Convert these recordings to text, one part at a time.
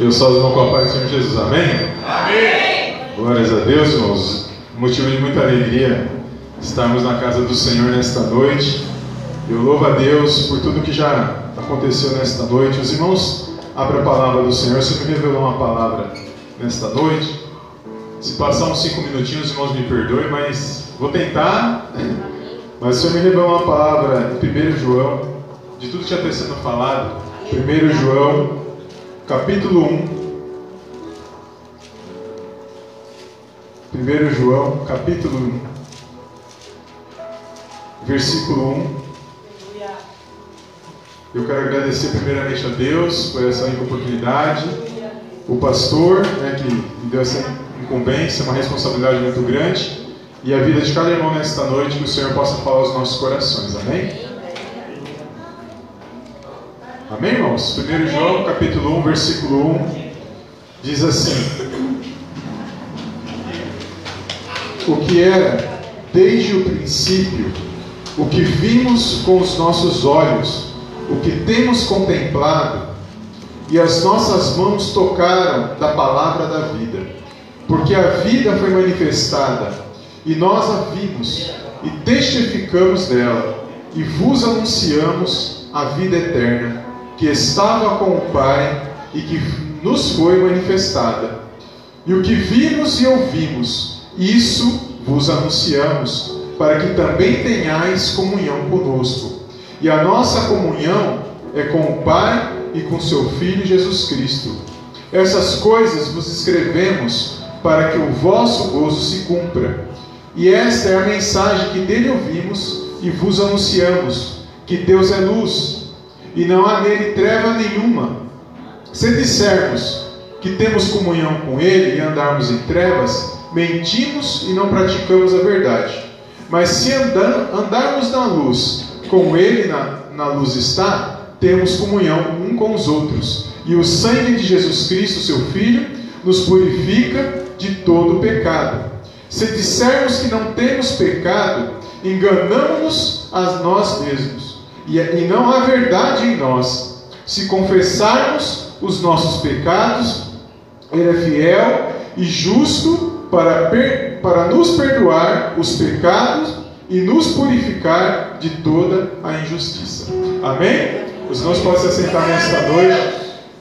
Eu só os irmãos com a paz do Senhor Jesus, amém? Amém! Glórias a Deus, irmãos. Motivo de muita alegria estarmos na casa do Senhor nesta noite. Eu louvo a Deus por tudo que já aconteceu nesta noite. Os irmãos abrem a palavra do Senhor. Se me revelou uma palavra nesta noite. Se passar uns cinco minutinhos, os irmãos me perdoem, mas vou tentar. Mas o Senhor me revelou uma palavra em 1 João, de tudo que já está sendo falado. 1 João, capítulo 1. 1 João, capítulo 1, versículo 1. Eu quero agradecer primeiramente a Deus por essa oportunidade, o pastor né, que me deu essa incumbência, uma responsabilidade muito grande, e a vida de cada irmão nesta noite, que o Senhor possa falar aos nossos corações. Amém? Amém, irmãos? 1 João, capítulo 1, versículo 1, diz assim: O que era desde o princípio, o que vimos com os nossos olhos, o que temos contemplado, e as nossas mãos tocaram da palavra da vida, porque a vida foi manifestada e nós a vimos e testificamos dela, e vos anunciamos a vida eterna, que estava com o Pai e que nos foi manifestada. E o que vimos e ouvimos, isso vos anunciamos, para que também tenhais comunhão conosco. E a nossa comunhão é com o Pai e com seu Filho Jesus Cristo. Essas coisas vos escrevemos para que o vosso gozo se cumpra. E esta é a mensagem que dele ouvimos e vos anunciamos: que Deus é luz e não há nele treva nenhuma. Se dissermos que temos comunhão com ele e andarmos em trevas, mentimos e não praticamos a verdade. Mas se andar, andarmos na luz, como ele na, na luz está, temos comunhão um com os outros. E o sangue de Jesus Cristo, seu Filho, nos purifica de todo pecado. Se dissermos que não temos pecado, enganamos-nos a nós mesmos, e, não há verdade em nós. Se confessarmos os nossos pecados, Ele é fiel e justo para, per, para nos perdoar os pecados e nos purificar de toda a injustiça. Amém? Os irmãos podem se assentar nesta noite,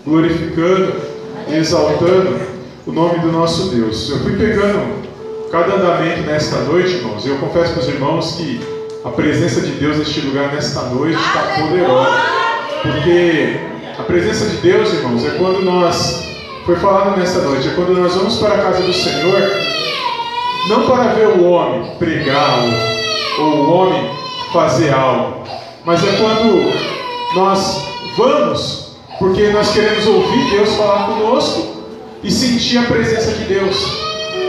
glorificando exaltando o nome do nosso Deus. Eu fui pegando cada andamento nesta noite, irmãos, e eu confesso para os irmãos que a presença de Deus neste lugar nesta noite está poderosa. Porque a presença de Deus, irmãos, é quando nós, foi falado nesta noite, é quando nós vamos para a casa do Senhor, não para ver o homem pregar ou o homem fazer algo, mas é quando nós vamos porque nós queremos ouvir Deus falar conosco e sentir a presença de Deus.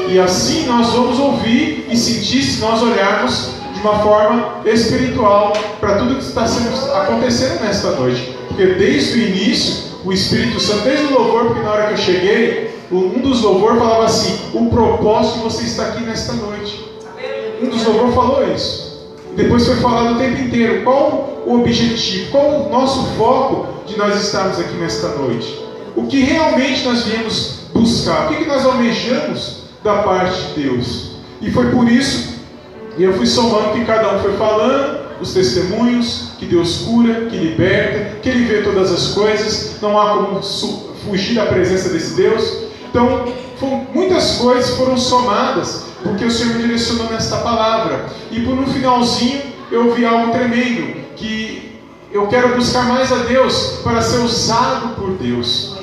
E assim nós vamos ouvir e sentir se nós olharmos uma forma espiritual para tudo que está acontecendo nesta noite. Porque desde o início, o Espírito Santo, desde o louvor, porque na hora que eu cheguei, um dos louvores falava assim: o propósito de você estar aqui nesta noite. Um dos louvores falou isso. Depois foi falado o tempo inteiro qual o objetivo, qual o nosso foco de nós estarmos aqui nesta noite. O que realmente nós viemos buscar, o que nós almejamos da parte de Deus. E foi por isso, e eu fui somando que cada um foi falando, os testemunhos, que Deus cura, que liberta, que Ele vê todas as coisas, não há como fugir da presença desse Deus. Então, muitas coisas foram somadas, porque o Senhor me direcionou nesta palavra. E por um finalzinho, eu vi algo tremendo, que eu quero buscar mais a Deus para ser usado por Deus.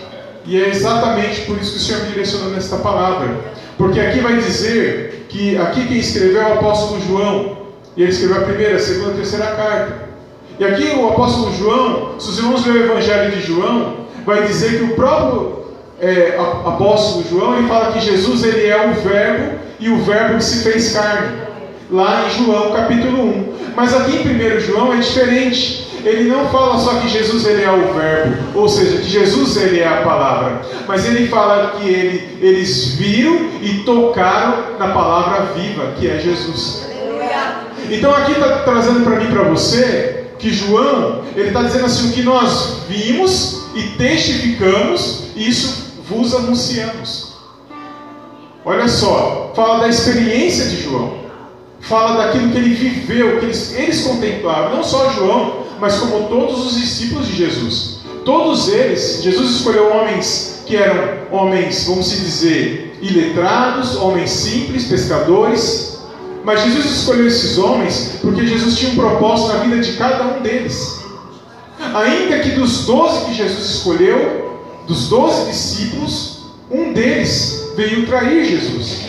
E é exatamente por isso que o Senhor me direcionou nesta palavra. Porque aqui vai dizer que aqui quem escreveu é o apóstolo João. E ele escreveu a primeira, a segunda e a terceira carta. E aqui o apóstolo João, se os irmãos lerem o Evangelho de João, vai dizer que o próprio é, apóstolo João ele fala que Jesus ele é o Verbo e o Verbo que se fez carne. Lá em João capítulo 1. Mas aqui em 1 João é diferente ele não fala só que Jesus ele é o verbo, ou seja, que Jesus ele é a palavra, mas ele fala que ele, eles viram e tocaram na palavra viva, que é Jesus. Então aqui está trazendo para mim para você que João, ele está dizendo assim, o que nós vimos e testificamos, isso vos anunciamos. Olha só, fala da experiência de João, fala daquilo que ele viveu, que eles, eles contemplaram, não só João, mas como todos os discípulos de Jesus. Todos eles, Jesus escolheu homens que eram homens, vamos dizer, iletrados, homens simples, pescadores, mas Jesus escolheu esses homens porque Jesus tinha um propósito na vida de cada um deles. Ainda que dos doze que Jesus escolheu, dos doze discípulos, um deles veio trair Jesus,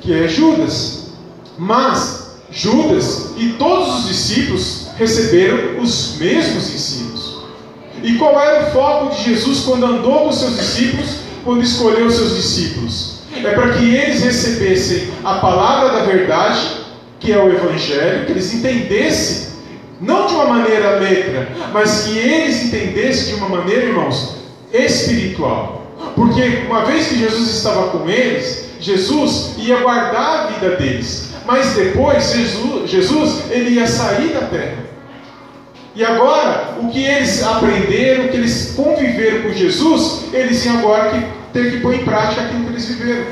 que é Judas. Mas Judas e todos os discípulos receberam os mesmos ensinos. E qual era o foco de Jesus quando andou com seus discípulos, quando escolheu seus discípulos? é para que eles recebessem a palavra da verdade, que é o Evangelho, que eles entendessem, não de uma maneira letra, mas que eles entendessem de uma maneira, irmãos, espiritual. Porque uma vez que Jesus estava com eles, Jesus ia guardar a vida deles. Mas depois, Jesus, Jesus ele ia sair da terra. E agora, o que eles aprenderam, o que eles conviveram com Jesus, eles iam agora que ter que pôr em prática aquilo que eles viveram.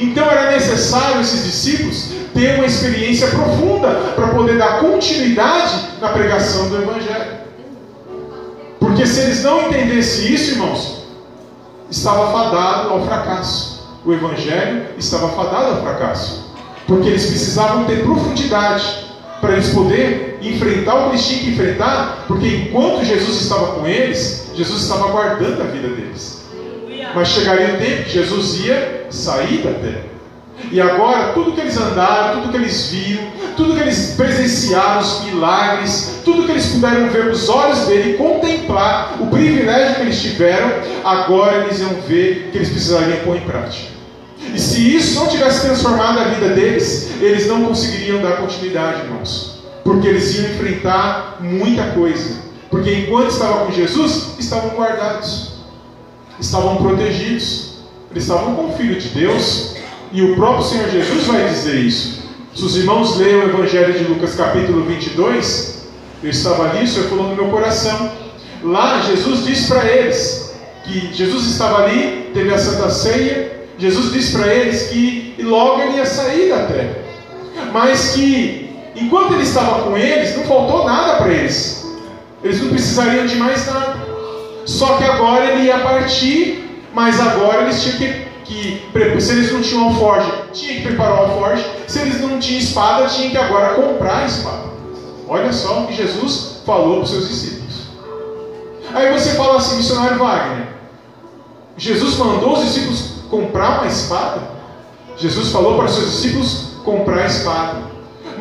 Então era necessário esses discípulos ter uma experiência profunda para poder dar continuidade na pregação do Evangelho. Porque se eles não entendessem isso, irmãos, estava fadado ao fracasso. O Evangelho estava fadado ao fracasso. Porque eles precisavam ter profundidade para eles poderem enfrentar o que eles tinham que enfrentar, porque enquanto Jesus estava com eles, Jesus estava guardando a vida deles. Mas chegaria o tempo que Jesus ia sair da terra. E agora, tudo que eles andaram, tudo que eles viram, tudo que eles presenciaram, os milagres, tudo que eles puderam ver com os olhos dele, contemplar o privilégio que eles tiveram, agora eles iam ver que eles precisariam pôr em prática. E se isso não tivesse transformado a vida deles, eles não conseguiriam dar continuidade, irmãos. Porque eles iam enfrentar muita coisa. Porque enquanto estavam com Jesus, estavam guardados estavam protegidos, eles estavam com o Filho de Deus, e o próprio Senhor Jesus vai dizer isso. Se os irmãos leem o Evangelho de Lucas, capítulo 22, eu estava ali, isso falou no meu coração. Lá, Jesus disse para eles que Jesus estava ali, teve a Santa Ceia. Jesus disse para eles que logo ele ia sair da terra, mas que enquanto ele estava com eles, não faltou nada para eles, eles não precisariam de mais nada. Só que agora ele ia partir, mas agora eles tinham que, que se eles não tinham alforge, tinha que preparar o alforge. Se eles não tinham espada, tinha que agora comprar a espada. Olha só o que Jesus falou para os seus discípulos. Aí você fala assim, missionário Wagner, Jesus mandou os discípulos comprar uma espada? Jesus falou para os seus discípulos comprar a espada.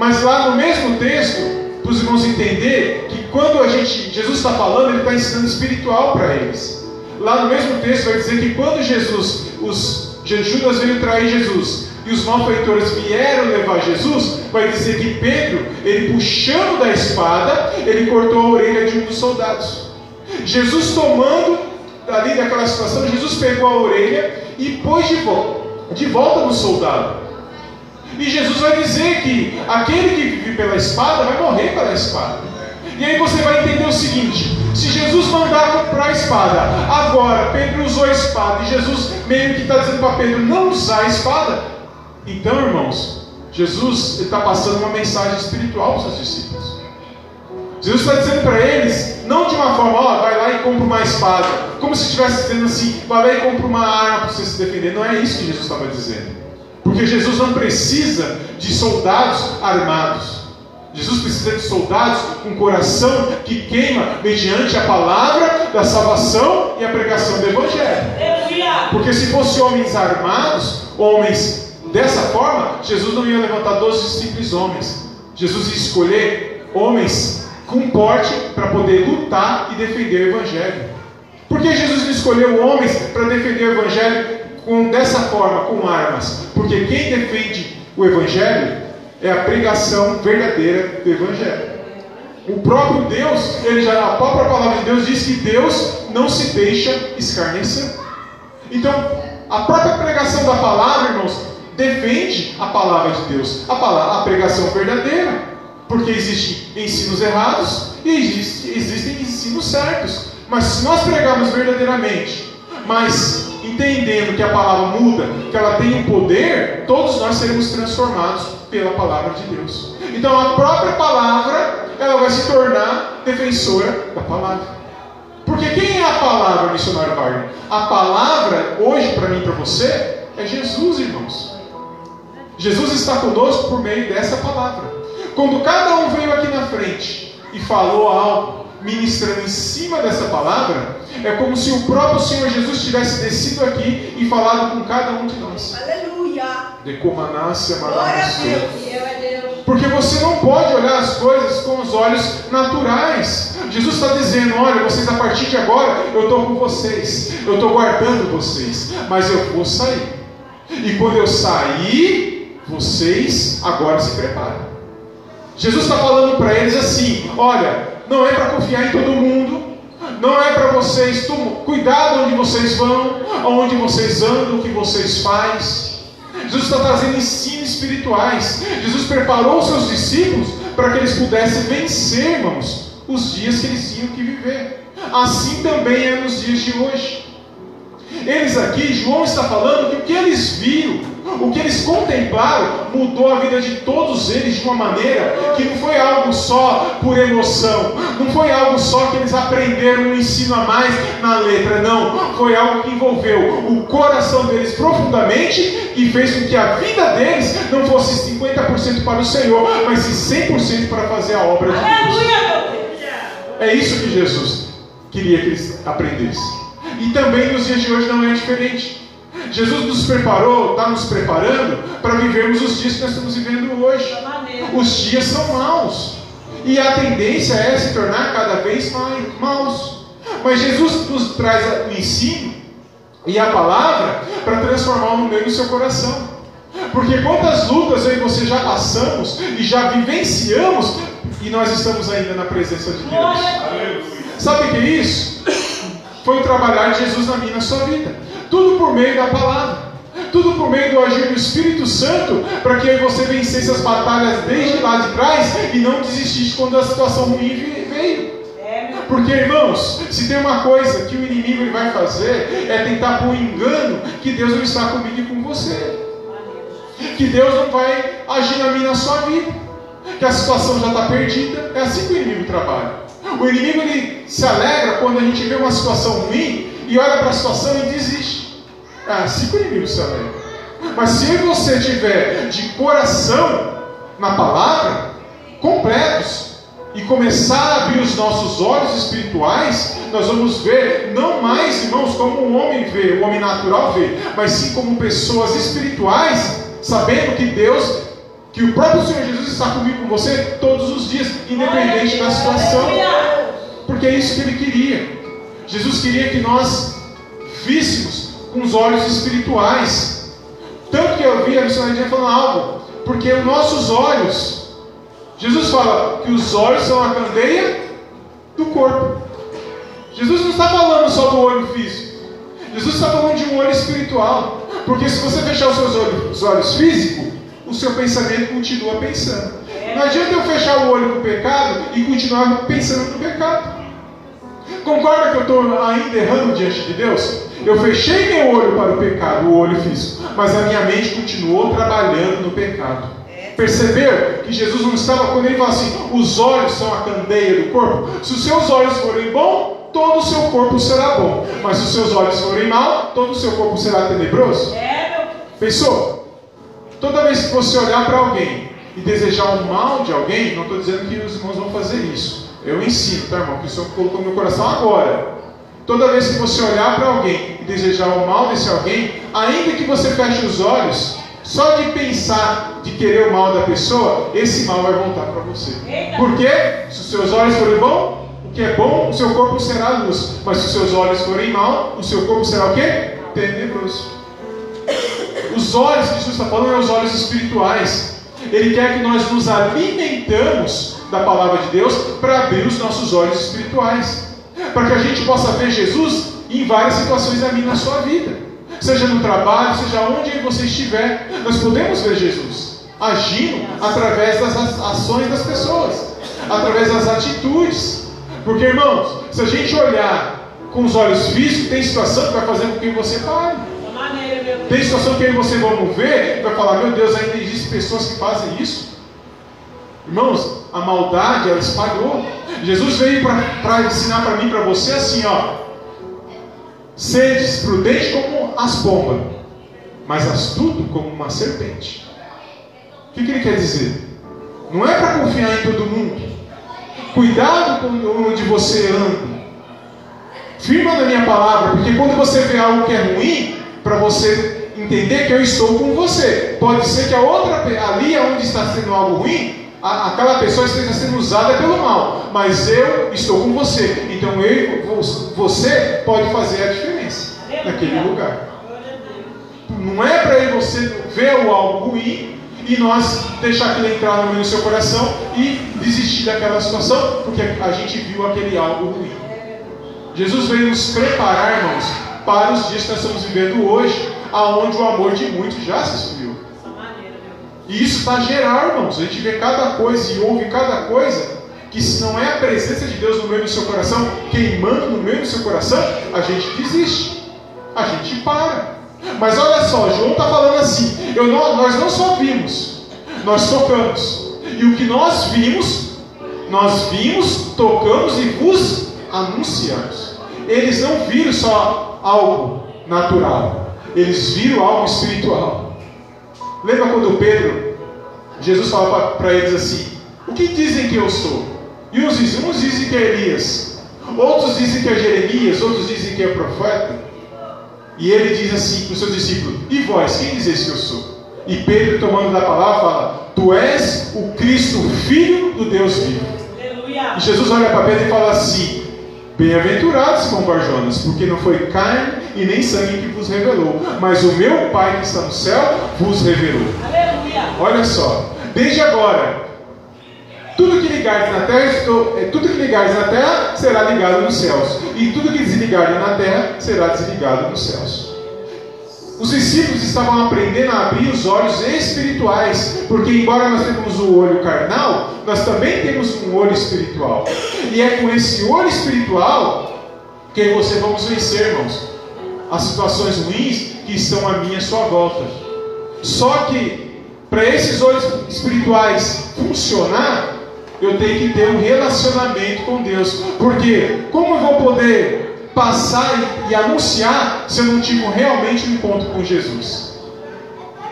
Mas lá no mesmo texto, para os irmãos entender que quando a gente, Jesus está falando, ele está ensinando espiritual para eles. Lá no mesmo texto vai dizer que quando Jesus, os Judas veio trair Jesus e os malfeitores vieram levar Jesus, vai dizer que Pedro, ele puxando da espada, ele cortou a orelha de um dos soldados. Jesus tomando ali daquela situação, Jesus pegou a orelha e pôs de volta, de volta no soldado. E Jesus vai dizer que aquele que vive pela espada vai morrer pela espada. E aí você vai entender o seguinte: se Jesus mandar comprar a espada, agora Pedro usou a espada, e Jesus meio que está dizendo para Pedro não usar a espada, então, irmãos, Jesus está passando uma mensagem espiritual para os seus discípulos. Jesus está dizendo para eles, não de uma forma, ó, vai lá e compra uma espada, como se estivesse dizendo assim, vai lá e compra uma arma para você se defender. Não é isso que Jesus estava dizendo. Porque Jesus não precisa de soldados armados. Jesus precisa de soldados com coração que queima mediante a palavra da salvação e a pregação do Evangelho. Porque se fossem homens armados, homens dessa forma, Jesus não ia levantar 12 simples homens. Jesus ia escolher homens com porte para poder lutar e defender o Evangelho. Por que Jesus não escolheu homens para defender o Evangelho com, dessa forma, com armas, porque quem defende o Evangelho é a pregação verdadeira do Evangelho. O próprio Deus, ele já, a própria palavra de Deus diz que Deus não se deixa escarnecer. Então, a própria pregação da palavra, irmãos, defende a palavra de Deus, a, palavra, a pregação verdadeira. Porque existem ensinos errados e existe, existem ensinos certos. Mas se nós pregarmos verdadeiramente, mas entendendo que a palavra muda, que ela tem um poder, todos nós seremos transformados pela palavra de Deus. Então a própria palavra, ela vai se tornar defensora da palavra. Porque quem é a palavra, missionário Wagner? A palavra, hoje, para mim e para você, é Jesus, irmãos. Jesus está conosco por meio dessa palavra. Quando cada um veio aqui na frente e falou algo, ministrando em cima dessa palavra, é como se o próprio Senhor Jesus tivesse descido aqui e falado com cada um de nós. Aleluia. De comanácia, Glória a Deus. Porque você não pode olhar as coisas com os olhos naturais. Jesus está dizendo: olha, vocês a partir de agora, eu estou com vocês, eu estou guardando vocês, mas eu vou sair. E quando eu sair, vocês agora se preparem. Jesus está falando para eles assim: olha, não é para confiar em todo mundo, não é para vocês, cuidado onde vocês vão, aonde vocês andam, o que vocês fazem. Jesus está trazendo ensinos espirituais. Jesus preparou os seus discípulos para que eles pudessem vencer, irmãos, os dias que eles tinham que viver. Assim também é nos dias de hoje. Eles aqui, João está falando que o que eles viram, o que eles contemplaram, mudou a vida de todos eles de uma maneira que não foi algo só por emoção, não foi algo só que eles aprenderam um ensino a mais na letra, não. Foi algo que envolveu o coração deles profundamente e fez com que a vida deles não fosse 50% para o Senhor, mas sim 100% para fazer a obra de Deus. É isso que Jesus queria que eles aprendessem. E também nos dias de hoje não é diferente. Jesus nos preparou, está nos preparando para vivermos os dias que nós estamos vivendo hoje. Os dias são maus. E a tendência é se tornar cada vez mais maus. Mas Jesus nos traz o ensino e a palavra para transformar no meio do seu coração. Porque quantas lutas eu e você já passamos e já vivenciamos e nós estamos ainda na presença de Deus. Sabe o que é isso? foi o trabalhar de Jesus na minha na sua vida. Tudo por meio da palavra. Tudo por meio do agir do Espírito Santo, para que você vencesse as batalhas desde lá de trás e não desistisse quando a situação ruim veio. Porque, irmãos, se tem uma coisa que o inimigo vai fazer, é tentar pôr um engano que Deus não está comigo e com você. Que Deus não vai agir na minha na sua vida. Que a situação já está perdida. É assim que o inimigo trabalha. O inimigo ele se alegra quando a gente vê uma situação ruim e olha para a situação e desiste. É assim que o inimigo se alegra. Mas se você tiver de coração na palavra, completos, e começar a abrir os nossos olhos espirituais, nós vamos ver, não mais, irmãos, como um homem vê, o homem natural vê, mas sim como pessoas espirituais, sabendo que Deus que o próprio Senhor Jesus está comigo com você todos os dias, independente da situação. Porque é isso que ele queria. Jesus queria que nós víssemos com os olhos espirituais. Tanto que eu vi a missionária falando algo, porque os nossos olhos, Jesus fala que os olhos são a candeia do corpo. Jesus não está falando só do olho físico. Jesus está falando de um olho espiritual. Porque se você fechar os seus olhos, os olhos físicos, o seu pensamento continua pensando. Não adianta eu fechar o olho para o pecado e continuar pensando no pecado. Concorda que eu estou ainda errando diante de Deus? Eu fechei meu olho para o pecado, o olho físico, mas a minha mente continuou trabalhando no pecado. Perceber que Jesus não estava quando ele fala assim: os olhos são a candeia do corpo. Se os seus olhos forem bons, todo o seu corpo será bom. Mas se os seus olhos forem mal, todo o seu corpo será tenebroso. Pensou? Toda vez que você olhar para alguém e desejar o mal de alguém, não estou dizendo que os irmãos vão fazer isso. Eu ensino, tá, irmão? Que o Senhor colocou no meu coração agora. Toda vez que você olhar para alguém e desejar o mal desse alguém, ainda que você feche os olhos, só de pensar, de querer o mal da pessoa, esse mal vai voltar para você. Por quê? Se os seus olhos forem bons, o que é bom, o seu corpo será luz. Mas se os seus olhos forem mal, o seu corpo será o quê? Tenebroso. Os olhos que Jesus está falando são os olhos espirituais. Ele quer que nós nos alimentamos da palavra de Deus para abrir os nossos olhos espirituais. Para que a gente possa ver Jesus em várias situações na sua vida. Seja no trabalho, seja onde você estiver, nós podemos ver Jesus. agindo através das ações das pessoas, através das atitudes. Porque, irmãos, se a gente olhar com os olhos físicos, tem situação que vai fazer com que você pare. Tem situação que aí você vai ver e vai falar, meu Deus, ainda existem pessoas que fazem isso. Irmãos, a maldade ela espalhou. Jesus veio para ensinar para mim, para você assim, ó. Sedes prudente como as pombas, mas astuto como uma serpente. O que, que ele quer dizer? Não é para confiar em todo mundo. Cuidado com onde você anda. Firma na minha palavra, porque quando você vê algo que é ruim, para você entender que eu estou com você. Pode ser que a outra, ali onde está sendo algo ruim, a, aquela pessoa esteja sendo usada pelo mal, mas eu estou com você. Então eu, você pode fazer a diferença naquele lugar. Não é para você ver o algo ruim e nós deixar aquilo entrar no seu coração e desistir daquela situação, porque a gente viu aquele algo ruim. Jesus veio nos preparar, irmãos, para os dias que nós estamos vivendo hoje, aonde o amor de muitos já se esfriou. E isso está geral, irmãos. A gente vê cada coisa e ouve cada coisa que se não é a presença de Deus no meio do seu coração, queimando no meio do seu coração, a gente desiste. A gente para. Mas olha só, João está falando assim: eu não, nós não só vimos, nós tocamos. E o que nós vimos, nós vimos, tocamos e vos anunciamos. Eles não viram só algo natural, eles viram algo espiritual. Lembra quando Pedro, Jesus fala para eles assim: O que dizem que eu sou? E uns dizem, uns dizem que é Elias, outros dizem que é Jeremias, outros dizem que é profeta. E ele diz assim para os seus discípulos: E vós, quem dizeis que eu sou? E Pedro, tomando da palavra, fala: Tu és o Cristo, filho do Deus vivo. Aleluia. E Jesus olha para Pedro e fala assim: Bem-aventurados, Barjonas, porque não foi carne e nem sangue que vos revelou, mas o meu Pai que está no céu vos revelou. Aleluia. Olha só, desde agora, tudo que ligares na terra, é, tudo que ligares na terra será ligado nos céus, e tudo que desligares na terra será desligado nos céus. Os discípulos estavam aprendendo a abrir os olhos espirituais, porque embora nós tenhamos o olho carnal, nós também temos um olho espiritual. E é com esse olho espiritual que você vamos vencer, irmãos, as situações ruins que estão à minha sua volta. Só que para esses olhos espirituais funcionar, eu tenho que ter um relacionamento com Deus. Porque como eu vou poder passar e, anunciar se eu não tive realmente um encontro com Jesus.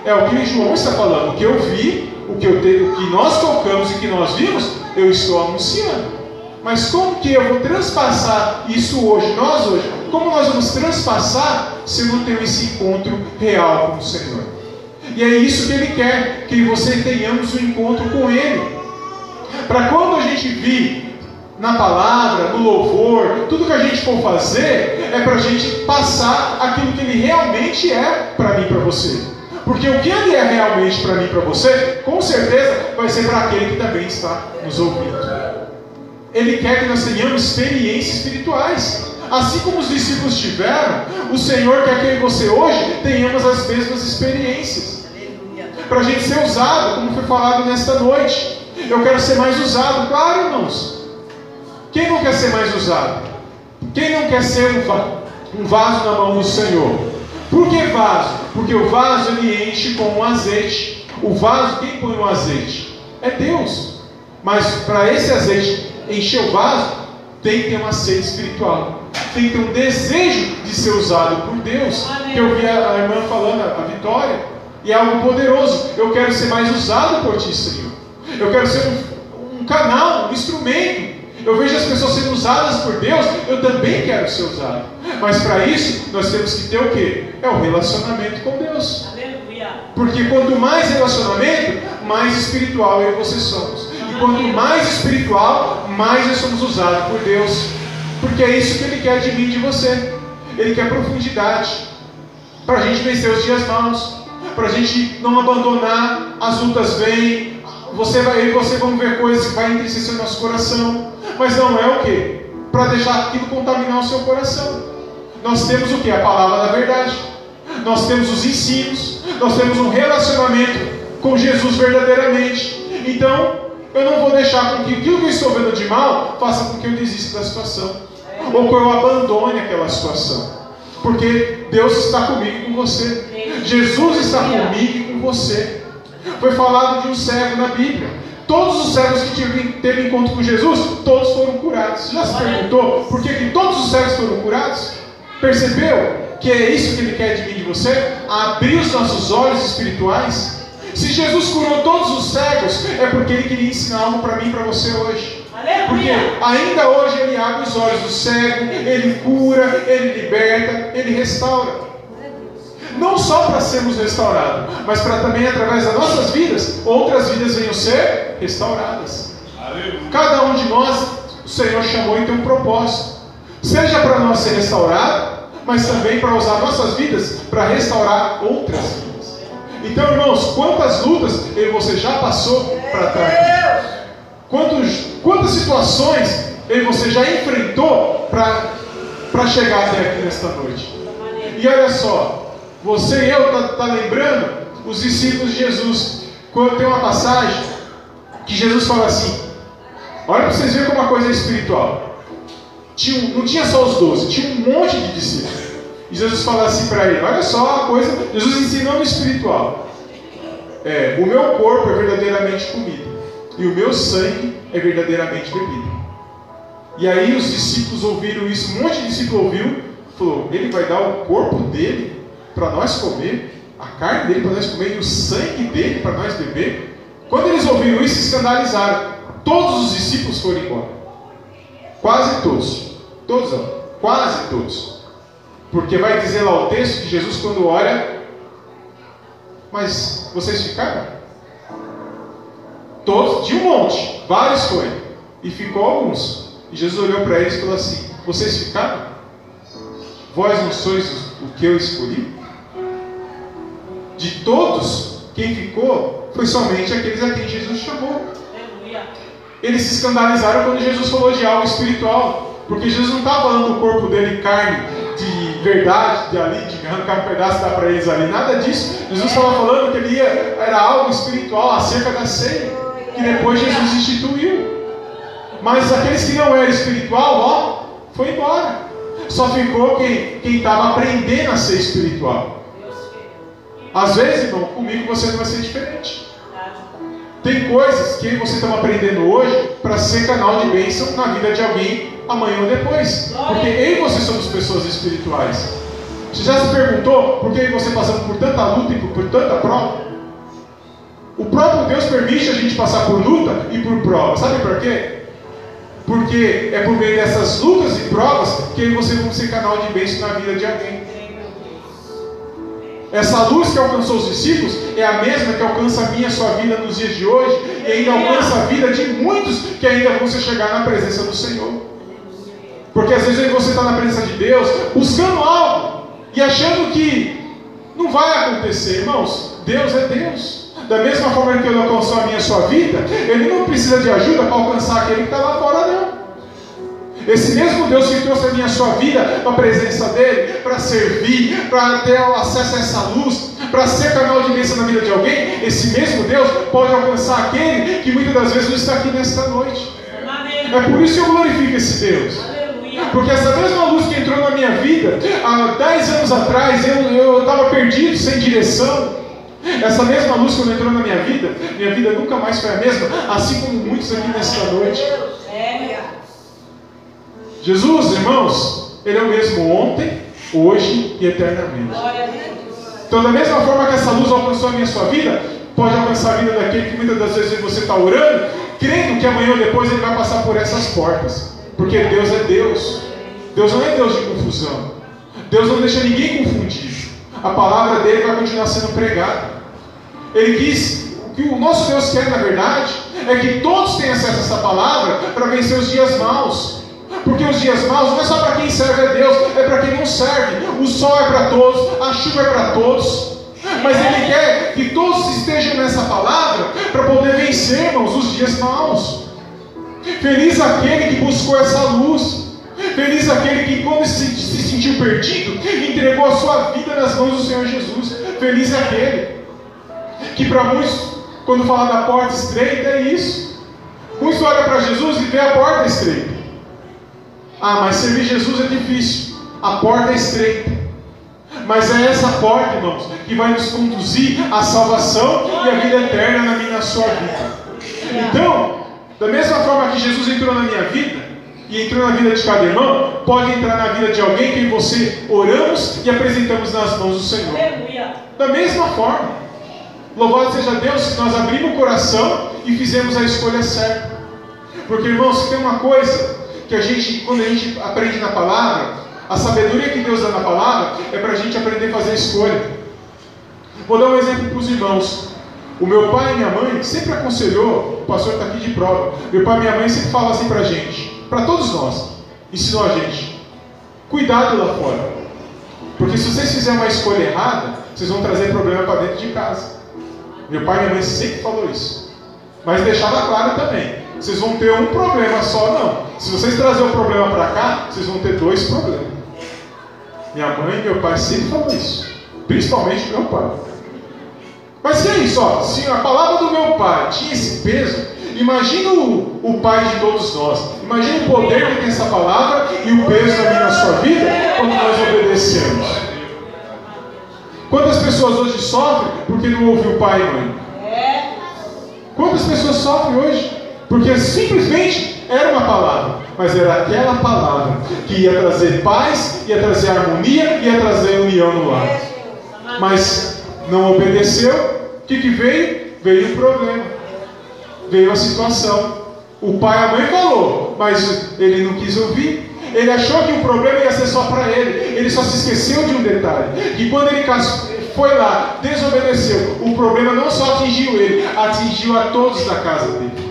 É o que João está falando. O que eu vi, o que, eu te, o que nós tocamos e que nós vimos, eu estou anunciando. Mas como que eu vou transpassar isso hoje, nós hoje? Como nós vamos transpassar se não tenho esse encontro real com o Senhor? E é isso que Ele quer, que você tenhamos um encontro com Ele. Para quando a gente vir na palavra, no louvor, tudo que a gente for fazer é para a gente passar aquilo que ele realmente é para mim e para você. Porque o que ele é realmente para mim e para você, com certeza vai ser para aquele que também está nos ouvindo. Ele quer que nós tenhamos experiências espirituais. Assim como os discípulos tiveram, o Senhor quer que você hoje tenhamos as mesmas experiências. Para a gente ser usado, como foi falado nesta noite. Eu quero ser mais usado, claro, irmãos. Quem não quer ser mais usado? Quem não quer ser um, vaso na mão do Senhor? Por que vaso? Porque o vaso ele enche com um azeite. O vaso, quem põe o azeite? É Deus. Mas para esse azeite encher o vaso, tem que ter uma sede espiritual. Tem que ter um desejo de ser usado por Deus. Que eu vi a, a irmã falando, a Vitória. E é algo poderoso. Eu quero ser mais usado por ti, Senhor. Eu quero ser um, um canal, um instrumento eu vejo as pessoas sendo usadas por Deus, eu também quero ser usado. Mas para isso, nós temos que ter o quê? É o relacionamento com Deus. Porque quanto mais relacionamento, mais espiritual eu e você somos. E quanto mais espiritual, mais nós somos usados por Deus. Porque é isso que Ele quer de mim e de você. Ele quer profundidade. Para a gente vencer os dias maus. Para a gente não abandonar, as lutas vêm. Você vai, e você vão ver coisas que vai entristecer o nosso coração mas não é o que? Para deixar aquilo contaminar o seu coração. Nós temos o que? A palavra da verdade. Nós temos os ensinos, nós temos um relacionamento com Jesus verdadeiramente. Então, eu não vou deixar com que aquilo que eu estou vendo de mal faça com que eu desista da situação. Ou que eu abandone aquela situação. Porque Deus está comigo e com você. Jesus está comigo e com você. Foi falado de um cego na Bíblia. Todos os cegos que teve encontro com Jesus, todos foram curados. Já se perguntou por que, que todos os cegos foram curados? Percebeu que é isso que Ele quer de mim e de você? Abrir os nossos olhos espirituais Jesus curou todos os cegos, é porque Ele queria ensinar algo para mim e para você hoje. Porque ainda hoje Ele abre os olhos do cego, Ele cura, Ele liberta, Ele restaura. Não só para sermos restaurados, mas para também, através das nossas vidas, outras vidas venham ser restauradas. Cada um de nós, o Senhor chamou e tem um propósito. Seja para nós ser restaurado, mas também para usar nossas vidas para restaurar outras vidas. Então, irmãos, quantas lutas você já passou para aqui? Quantos, quantas situações você já enfrentou para chegar até aqui nesta noite? E olha só, você e eu tá, tá lembrando os discípulos de Jesus. Quando tem uma passagem que Jesus fala assim: olha para vocês verem como uma coisa é espiritual. Tinha, não tinha só os doze, tinha um monte de discípulos. E Jesus fala assim para ele: olha só a coisa, Jesus ensinando espiritual. É, o meu corpo é verdadeiramente comida, e o meu sangue é verdadeiramente bebida. E aí os discípulos ouviram isso, um monte de discípulo ouviu, falou: ele vai dar o corpo dele para nós comer, a carne dele para nós comer e o sangue dele para nós beber. Quando eles ouviram isso, escandalizaram. Todos os discípulos foram embora. Quase todos. Todos. Quase todos. Porque vai dizer lá o texto que Jesus, quando ora, mas vocês ficaram? Todos, de um monte, vários foi, e ficou alguns. E Jesus olhou para eles e falou assim: Vocês ficaram? Vós não sois o que eu escolhi? De todos, quem ficou foi somente aqueles a quem Jesus chamou. Eles se escandalizaram quando Jesus falou de algo espiritual, porque Jesus não estava falando do corpo dele carne, de verdade, de ali, de arrancar um pedaço e dar para eles ali. Nada disso. Jesus estava falando que ele ia, era algo espiritual acerca da ceia, que depois Jesus instituiu. Mas aqueles que não eram espiritual, ó, foi embora. Só ficou quem estava aprendendo a ser espiritual. Às vezes, irmão, comigo você não vai ser diferente. Tem coisas que você está aprendendo hoje para ser canal de bênção na vida de alguém amanhã ou depois. Porque eu e você somos pessoas espirituais. Você já se perguntou por que você passando por tanta luta e por, por tanta prova? O próprio Deus permite a gente passar por luta e por prova. Sabe por quê? Porque é por meio dessas lutas e provas que você vai ser canal de bênção na vida de alguém. Essa luz que alcançou os discípulos é a mesma que alcança a minha sua vida nos dias de hoje e ainda alcança a vida de muitos que ainda vão se chegar na presença do Senhor. Porque às vezes você está na presença de Deus buscando algo e achando que não vai acontecer, irmãos. Deus é Deus. Da mesma forma que Ele alcançou a minha sua vida, Ele não precisa de ajuda para alcançar aquele que está lá fora, não. Esse mesmo Deus que trouxe a minha sua vida para a presença dele, para servir, para ter acesso a essa luz, para ser canal de bênção na vida de alguém, esse mesmo Deus pode alcançar aquele que muitas das vezes não está aqui nesta noite. É por isso que eu glorifico esse Deus. Porque essa mesma luz que entrou na minha vida há 10 anos atrás, eu estava perdido, sem direção. Essa mesma luz quando entrou na minha vida, minha vida nunca mais foi a mesma, assim como muitos aqui nesta noite. Jesus, irmãos, Ele é o mesmo ontem, hoje e eternamente. Então, da mesma forma que essa luz alcançou a minha sua vida, pode alcançar a vida daquele que muitas das vezes você está orando, crendo que amanhã ou depois ele vai passar por essas portas. Porque Deus é Deus. Deus não é Deus de confusão. Deus não deixa ninguém confundido. A palavra dele vai continuar sendo pregada. Ele quis, o que o nosso Deus quer, na verdade, é que todos tenham acesso a essa palavra para vencer os dias maus. Porque os dias maus não é só para quem serve a Deus, é para quem não serve. O sol é para todos, a chuva é para todos. Mas Ele quer que todos estejam nessa palavra para poder vencer, irmãos, os dias maus. Feliz aquele que buscou essa luz. Feliz aquele que, quando se, se sentiu perdido, entregou a sua vida nas mãos do Senhor Jesus. Feliz aquele que para muitos, quando fala da porta estreita, é isso. Muitos olham para Jesus e vê a porta estreita. Ah, mas servir Jesus é difícil. A porta é estreita. Mas é essa porta, irmãos, que vai nos conduzir à salvação e à vida eterna na minha na sua vida. Então, da mesma forma que Jesus entrou na minha vida e entrou na vida de cada irmão, pode entrar na vida de alguém que você oramos e apresentamos nas mãos do Senhor. Da mesma forma. Louvado seja Deus que nós abrimos o coração e fizemos a escolha certa. Porque, irmãos, tem uma coisa que a gente, quando a gente aprende na palavra, a sabedoria que Deus dá na palavra é para a gente aprender a fazer a escolha. Vou dar um exemplo para os irmãos. O meu pai e minha mãe sempre aconselhou, o pastor está aqui de prova. Meu pai e minha mãe sempre falam assim para a gente, para todos nós, ensinou a gente: cuidado lá fora. Porque se vocês fizerem uma escolha errada, vocês vão trazer problema para dentro de casa. Meu pai e minha mãe sempre falou isso. Mas deixava claro também: vocês vão ter um problema só, não. Se vocês trazerem um problema para cá, vocês vão ter dois problemas. Minha mãe e meu pai sempre falam isso. Principalmente meu pai. Mas e aí, só, se a palavra do meu pai tinha esse peso, imagina o, o pai de todos nós. Imagina o poder que tem essa palavra e o peso da minha na sua vida quando nós obedecemos. Quantas pessoas hoje sofrem porque não ouviu o pai e mãe? Quantas pessoas sofrem hoje? Porque simplesmente era uma palavra, mas era aquela palavra que ia trazer paz, ia trazer harmonia, ia trazer união no lar. Mas não obedeceu, o que, que veio? Veio o problema, veio a situação. O pai e a mãe falou, mas ele não quis ouvir. Ele achou que o problema ia ser só para ele. Ele só se esqueceu de um detalhe: que quando ele foi lá, desobedeceu, o problema não só atingiu ele, atingiu a todos da casa dele.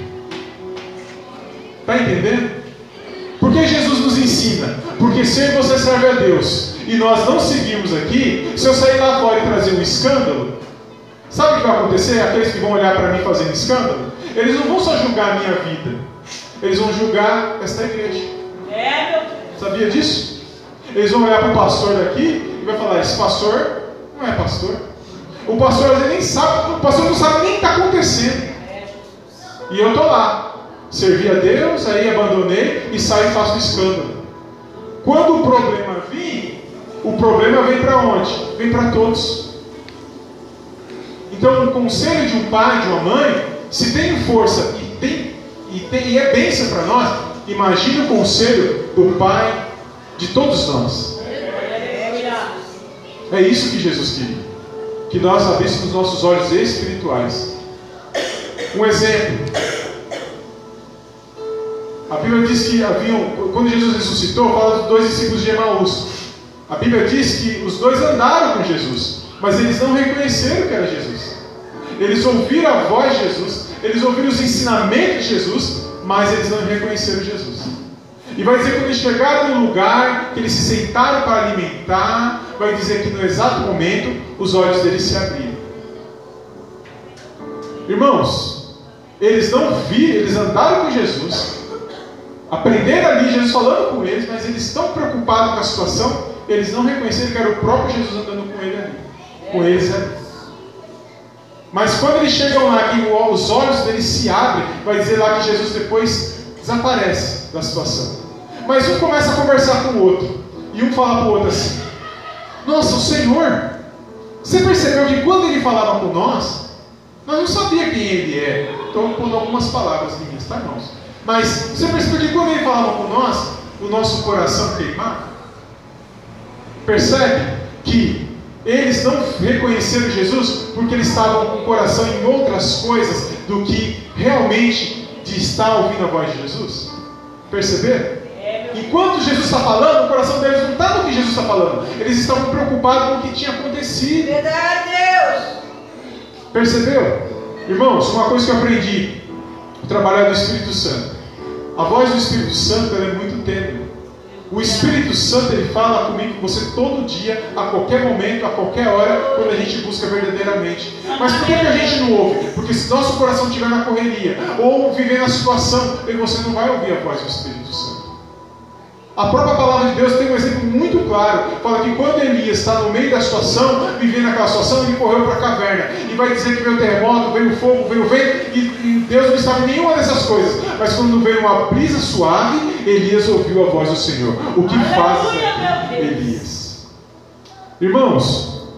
Está entendendo? Por que Jesus nos ensina? Porque se você serve a Deus e nós não seguimos aqui, se eu sair lá fora e trazer um escândalo, sabe o que vai acontecer? Aqueles que vão olhar para mim fazendo escândalo, eles não vão só julgar a minha vida, eles vão julgar esta igreja. É, Sabia disso? Eles vão olhar para o pastor daqui e vai falar: esse pastor não é pastor. O pastor às vezes nem sabe, o pastor não sabe nem o que está acontecendo. E eu estou lá, servi a Deus, aí abandonei e saio e faço escândalo. Quando o problema vir, o problema vem para onde? Vem para todos. Então, o conselho de um pai, de uma mãe, se tem força e, tem, e, tem, e é bênção para nós, imagine o conselho do pai de todos nós. É isso que Jesus queria. Que nós abríssemos nossos olhos espirituais. Um exemplo. A Bíblia diz que haviam, quando Jesus ressuscitou, fala dos dois discípulos de Emaús. A Bíblia diz que os dois andaram com Jesus, mas eles não reconheceram que era Jesus. Eles ouviram a voz de Jesus, eles ouviram os ensinamentos de Jesus, mas eles não reconheceram Jesus. E vai dizer que quando eles chegaram no lugar, que eles se sentaram para alimentar, vai dizer que no exato momento os olhos deles se abriram. Irmãos, eles não viram, eles andaram com Jesus, aprenderam ali Jesus falando com eles, mas eles estão preocupados com a situação, eles não reconheceram que era o próprio Jesus andando com ele ali, com eles ali. Mas quando eles chegam lá, que os olhos deles se abrem, vai dizer lá que Jesus depois desaparece da situação. Mas um começa a conversar com o outro, e um fala para o outro assim: Nossa, o Senhor, você percebeu que quando ele falava com nós, nós não sabíamos quem ele é. Estou pondo algumas palavras minhas, tá, irmãos? Mas você percebeu que quando ele falava com nós, o nosso coração queimava? Percebe que eles não reconheceram Jesus porque eles estavam com o coração em outras coisas do que realmente de estar ouvindo a voz de Jesus? Perceberam? Enquanto Jesus está falando, o coração deles não está no que Jesus está falando. Eles estavam preocupados com o que tinha acontecido. Verdade, Deus. Percebeu? Irmãos, uma coisa que eu aprendi, o trabalhar do Espírito Santo. A voz do Espírito Santo é muito tênue. O Espírito Santo ele fala comigo com você todo dia, a qualquer momento, a qualquer hora, quando a gente busca verdadeiramente. Mas por que, que a gente não ouve? Porque se nosso coração estiver na correria ou viver na situação, você não vai ouvir a voz do Espírito Santo. A própria palavra de Deus tem um exemplo muito claro. Fala que quando Elias está no meio da situação, vivendo aquela situação, ele correu para a caverna. E vai dizer que veio terremoto, veio fogo, veio vento, e, e Deus não em nenhuma dessas coisas. Mas quando veio uma brisa suave, Elias ouviu a voz do Senhor. O que faz Elias? Irmãos,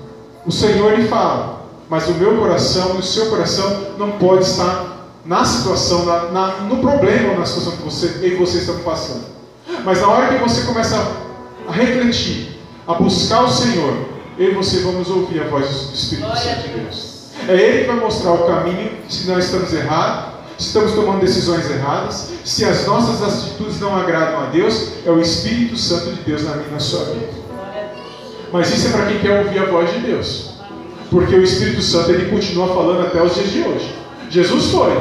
o Senhor lhe fala, mas o meu coração e o seu coração não pode estar na situação, na, na, no problema na situação que você e você estão passando. Mas na hora que você começa a refletir, a buscar o Senhor, eu e você vamos ouvir a voz do Espírito Santo de Deus. É Ele que vai mostrar o caminho se nós estamos errados, se estamos tomando decisões erradas, se as nossas atitudes não agradam a Deus, é o Espírito Santo de Deus na minha na sua vida. Mas isso é para quem quer ouvir a voz de Deus. Porque o Espírito Santo ele continua falando até os dias de hoje. Jesus foi,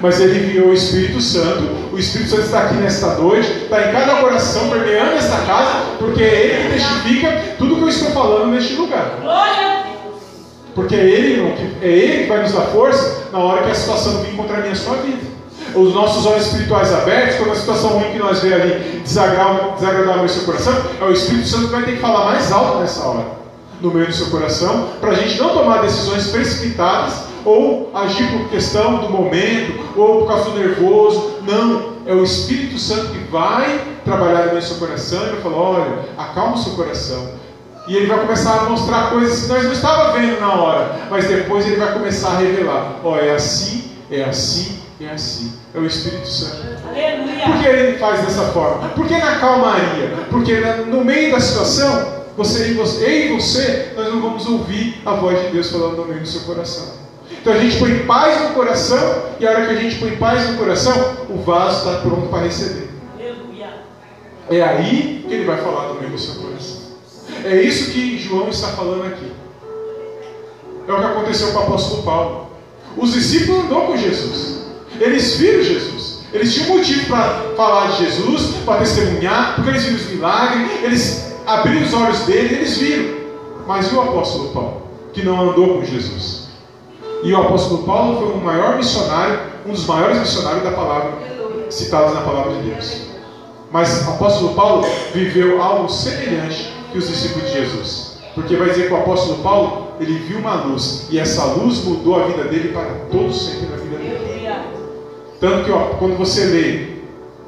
mas ele enviou o Espírito Santo. O Espírito Santo está aqui nesta noite, está em cada coração, permeando esta casa, porque é ele que testifica tudo que eu estou falando neste lugar. Porque é ele, é ele que vai nos dar força na hora que a situação vir contra a minha sua vida. Os nossos olhos espirituais abertos, quando a situação ruim que nós vemos ali desagradar, o seu coração, é o Espírito Santo que vai ter que falar mais alto nessa hora no meio do seu coração, para a gente não tomar decisões precipitadas ou agir por questão do momento, ou por causa do nervoso. Não, é o Espírito Santo que vai trabalhar no seu coração e vai falar: olha, acalma o seu coração. E ele vai começar a mostrar coisas que nós não estávamos vendo na hora, mas depois ele vai começar a revelar: ó, oh, é assim, é assim, é assim. É o Espírito Santo. Aleluia. Por que ele faz dessa forma? Por que na calmaria? Porque no meio da situação, você e você, eu e você, nós não vamos ouvir a voz de Deus falando no meio do seu coração. Então a gente põe paz no coração, e a hora que a gente põe paz no coração, o vaso está pronto para receber. É aí que ele vai falar no meio do seu coração. É isso que João está falando aqui. É o que aconteceu com o apóstolo Paulo. Os discípulos andou com Jesus. Eles viram Jesus. Eles tinham motivo para falar de Jesus, para testemunhar, porque eles viram os milagres, eles abriram os olhos dele, eles viram. Mas e o apóstolo Paulo, que não andou com Jesus? E o apóstolo Paulo foi o maior missionário, um dos maiores missionários da palavra, citados na palavra de Deus. Mas o apóstolo Paulo viveu algo semelhante que os discípulos de Jesus. Porque vai dizer que o apóstolo Paulo, ele viu uma luz, e essa luz mudou a vida dele para todo sempre na vida dele. Tanto que, ó, quando você lê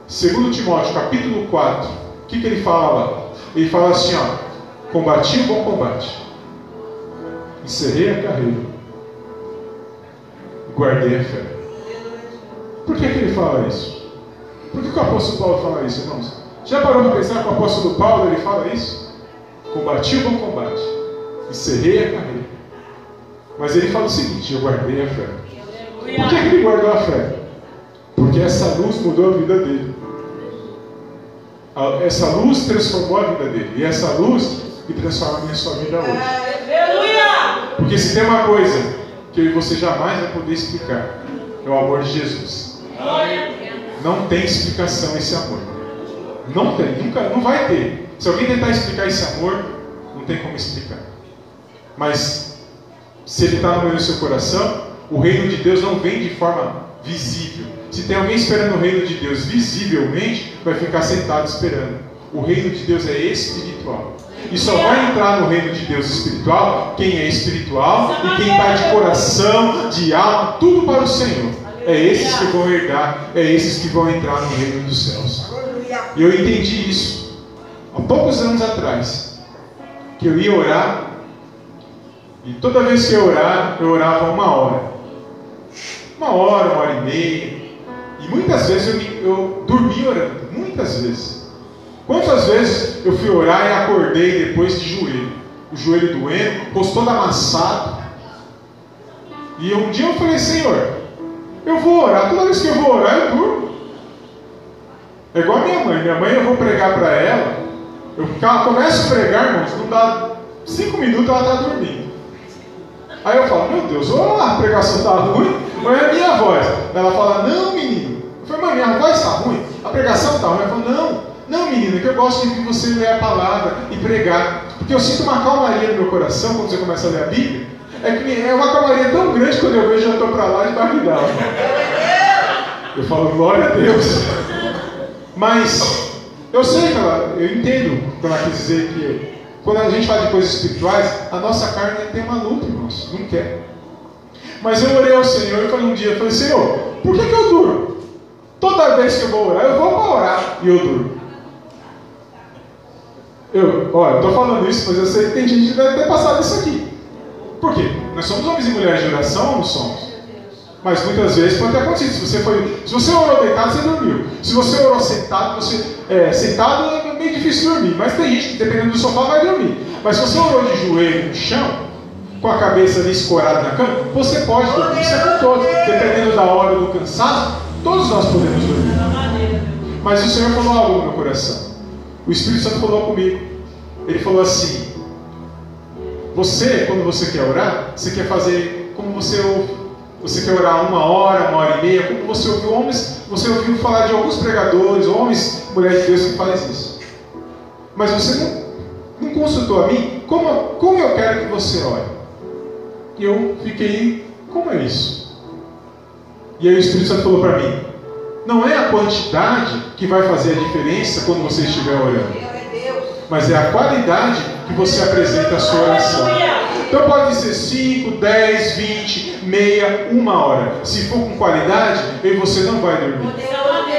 2 Timóteo, capítulo 4, o que, que ele fala? Ele fala assim: ó, combati o bom combate, encerrei a carreira, guardei a fé. Por que, que ele fala isso? Por que, que o apóstolo Paulo fala isso, irmãos? Já parou para pensar que o apóstolo Paulo ele fala isso? Combati o bom combate, encerrei a carreira. Mas ele fala o seguinte: eu guardei a fé. Por que, que ele guardou a fé? Porque essa luz mudou a vida dele. Essa luz transformou a vida dele. E essa luz que transforma a minha sua vida hoje. Porque se tem uma coisa que eu e você jamais vai poder explicar, é o amor de Jesus. Não tem explicação esse amor. Não tem, nunca, não vai ter. Se alguém tentar explicar esse amor, não tem como explicar. Mas se ele está no meio do seu coração, o reino de Deus não vem de forma visível. Se tem alguém esperando o reino de Deus visivelmente, vai ficar sentado esperando. O reino de Deus é espiritual. E só vai entrar no reino de Deus espiritual quem é espiritual e quem está de coração, de alma, tudo para o Senhor. É esses que vão herdar, é esses que vão entrar no reino dos céus. E eu entendi isso há poucos anos atrás, que eu ia orar, e toda vez que eu orar, eu orava uma hora. Uma hora, uma hora e meia. E muitas vezes eu, eu dormi orando, muitas vezes. Quantas vezes eu fui orar e acordei depois de joelho? O joelho doendo, rosto todo amassado. E um dia eu falei, Senhor, eu vou orar, toda vez que eu vou orar eu durmo. É igual a minha mãe, minha mãe eu vou pregar para ela, eu começo a pregar, irmãos, não dá cinco minutos ela está dormindo. Aí eu falo, meu Deus, ou a pregação está ruim, ou é a minha voz. Ela fala, não menino, eu falei, mas minha voz está ruim, a pregação está ruim. Ela falou, não, não menina, que eu gosto de você ler a palavra e pregar, porque eu sinto uma calmaria no meu coração quando você começa a ler a Bíblia. É que é uma calmaria tão grande quando eu vejo eu estou para lá de barrigada. Eu falo, glória a Deus. Mas eu sei que ela, eu entendo quando ela quis dizer que quando a gente fala de coisas espirituais, a nossa carne tem uma luta, irmãos, não quer. Mas eu orei ao Senhor e falei um dia, falei, Senhor, por que, que eu durmo? Toda vez que eu vou orar, eu vou para orar e eu durmo. Eu, olha, estou falando isso, mas eu sei que tem gente que deve ter passado isso aqui. Por quê? Nós somos homens e mulheres de oração ou não somos? Mas muitas vezes pode ter acontecido. Se você, foi, se você orou deitado, você dormiu. Se você orou sentado, você. É, sentado é meio difícil dormir. Mas tem gente que, dependendo do sofá, vai dormir. Mas se você orou de joelho no chão, com a cabeça ali escorada na cama, você pode dormir. Isso é com todos. Dependendo da hora do cansaço, todos nós podemos dormir. Mas o Senhor falou algo no meu coração. O Espírito Santo falou comigo. Ele falou assim: Você, quando você quer orar, você quer fazer como você ouve. Você quer orar uma hora, uma hora e meia, como você ouviu homens, você ouviu falar de alguns pregadores, homens, mulheres de Deus que fazem isso. Mas você não, não consultou a mim como, como eu quero que você ore. E eu fiquei, como é isso? E aí o Espírito Santo falou para mim: não é a quantidade que vai fazer a diferença quando você estiver orando, mas é a qualidade que você apresenta a sua oração. Então pode ser 5, 10, 20, meia, uma hora. Se for com qualidade, aí você não vai dormir.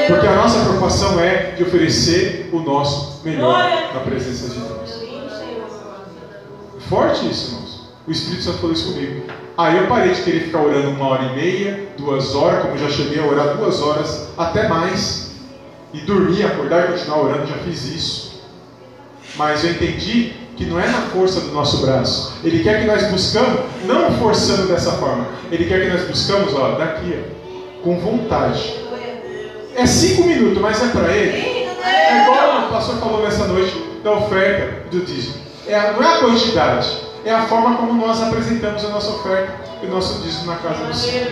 Porque a nossa preocupação é de oferecer o nosso melhor na presença de Deus. Forte isso, irmãos. O Espírito Santo falou isso comigo. Aí eu parei de querer ficar orando uma hora e meia, duas horas, como já cheguei a orar duas horas, até mais. E dormir, acordar e continuar orando, já fiz isso. Mas eu entendi que não é na força do nosso braço. Ele quer que nós buscamos, não forçando dessa forma. Ele quer que nós buscamos, ó, daqui, ó, com vontade. É cinco minutos, mas é para ele. É igual o pastor falou nessa noite da oferta do dízimo. É, não é a quantidade, é a forma como nós apresentamos a nossa oferta e o nosso dízimo na casa do Senhor.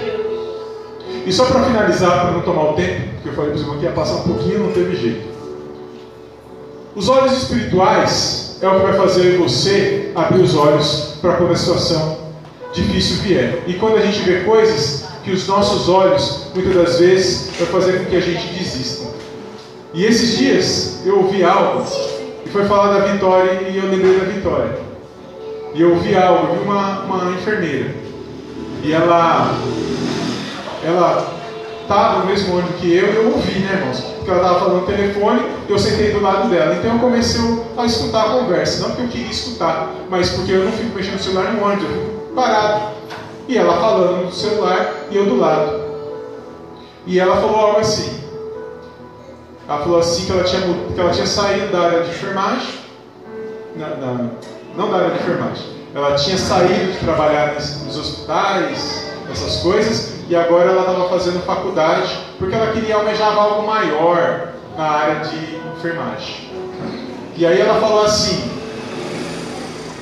E só para finalizar, para não tomar o tempo, porque eu falei para os irmãos que ia passar um pouquinho, não teve jeito. Os olhos espirituais é o que vai fazer você abrir os olhos para quando a situação difícil vier. E quando a gente vê coisas que os nossos olhos, muitas das vezes, vai fazer com que a gente desista. E esses dias eu ouvi algo, e foi falar da Vitória, e eu lembrei da Vitória. E eu ouvi algo, vi uma, uma enfermeira. E ela ela estava no mesmo ônibus que eu, e eu ouvi, né, irmãos? Porque ela estava falando no telefone, eu sentei do lado dela. Então eu comecei a escutar a conversa. Não porque eu queria escutar, mas porque eu não fico mexendo no celular no ônibus, eu fico parado. E ela falando no celular e eu do lado. E ela falou algo assim. Ela falou assim que ela tinha, que ela tinha saído da área de enfermagem. Na, na, não da área de enfermagem. Ela tinha saído de trabalhar nos hospitais, essas coisas, e agora ela estava fazendo faculdade porque ela queria almejar algo maior na área de enfermagem. E aí ela falou assim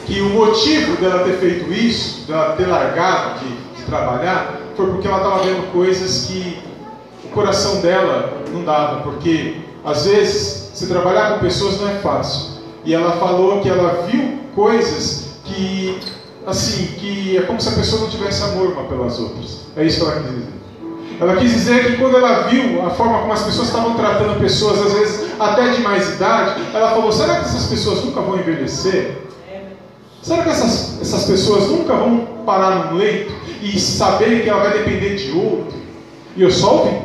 que o motivo dela ter feito isso, dela ter largado de, de trabalhar, foi porque ela estava vendo coisas que o coração dela não dava, porque às vezes se trabalhar com pessoas não é fácil. E ela falou que ela viu coisas que assim, que é como se a pessoa não tivesse amor uma pelas outras. É isso que ela quis dizer. Ela quis dizer que quando ela viu a forma como as pessoas estavam tratando pessoas, às vezes até de mais idade, ela falou: será que essas pessoas nunca vão envelhecer? Será que essas, essas pessoas nunca vão parar num leito e saberem que ela vai depender de outro? E eu só ouvi.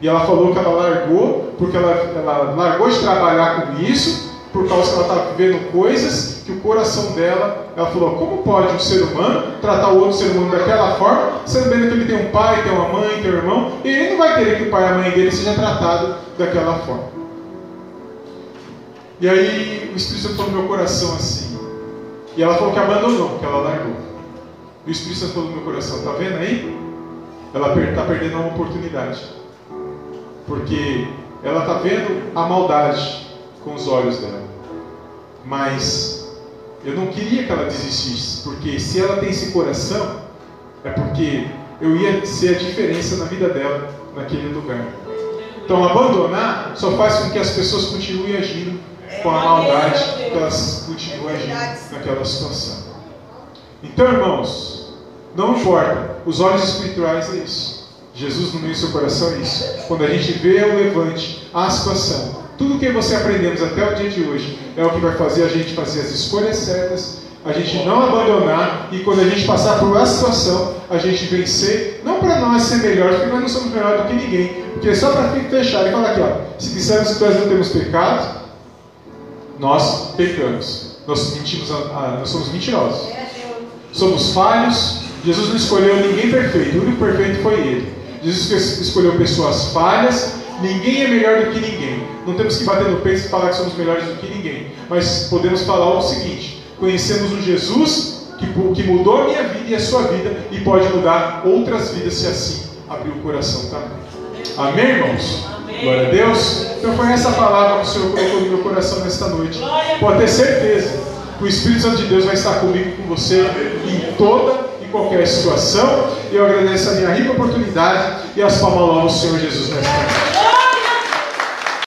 E ela falou que ela largou, porque ela, ela largou de trabalhar com isso, por causa que ela estava vivendo coisas que o coração dela, ela falou, como pode um ser humano tratar o outro ser humano daquela forma, bem que ele tem um pai, tem uma mãe, tem um irmão, e ele não vai querer que o pai e a mãe dele seja tratado daquela forma. E aí o Espírito Santo falou no meu coração assim, e ela falou que abandonou, que ela largou. E o Espírito Santo falou no meu coração, tá vendo aí? Ela está perdendo uma oportunidade. Porque ela está vendo a maldade com os olhos dela. Mas eu não queria que ela desistisse, porque se ela tem esse coração, é porque eu ia ser a diferença na vida dela naquele lugar. Então, abandonar só faz com que as pessoas continuem agindo com a maldade que elas continuem agindo naquela situação. Então, irmãos, não importa, os olhos espirituais é isso. Jesus no meio do seu coração é isso. Quando a gente vê o levante, a situação, Tudo que você aprendemos até o dia de hoje é o que vai fazer a gente fazer as escolhas certas, a gente não abandonar e quando a gente passar por uma situação, a gente vencer, não para nós ser melhores, porque nós não somos melhores do que ninguém, porque é só para fechar e falar aqui, ó, se dissermos que nós não temos pecado, nós pecamos, nós mentimos, nós somos mentirosos, somos falhos, Jesus não escolheu ninguém perfeito, o único perfeito foi Ele. Jesus escolheu pessoas falhas, ninguém é melhor do que ninguém. Não temos que bater no peito e falar que somos melhores do que ninguém, mas podemos falar o seguinte: conhecemos um Jesus que, que mudou a minha vida e a sua vida e pode mudar outras vidas se assim abrir o coração também. Amém, irmãos? Amém. Glória a Deus. Então foi essa palavra que o Senhor colocou no meu coração nesta noite. Pode ter certeza que o Espírito Santo de Deus vai estar comigo com você em toda e qualquer situação. Eu agradeço a minha rica oportunidade e as palmas ao Senhor Jesus nesta noite.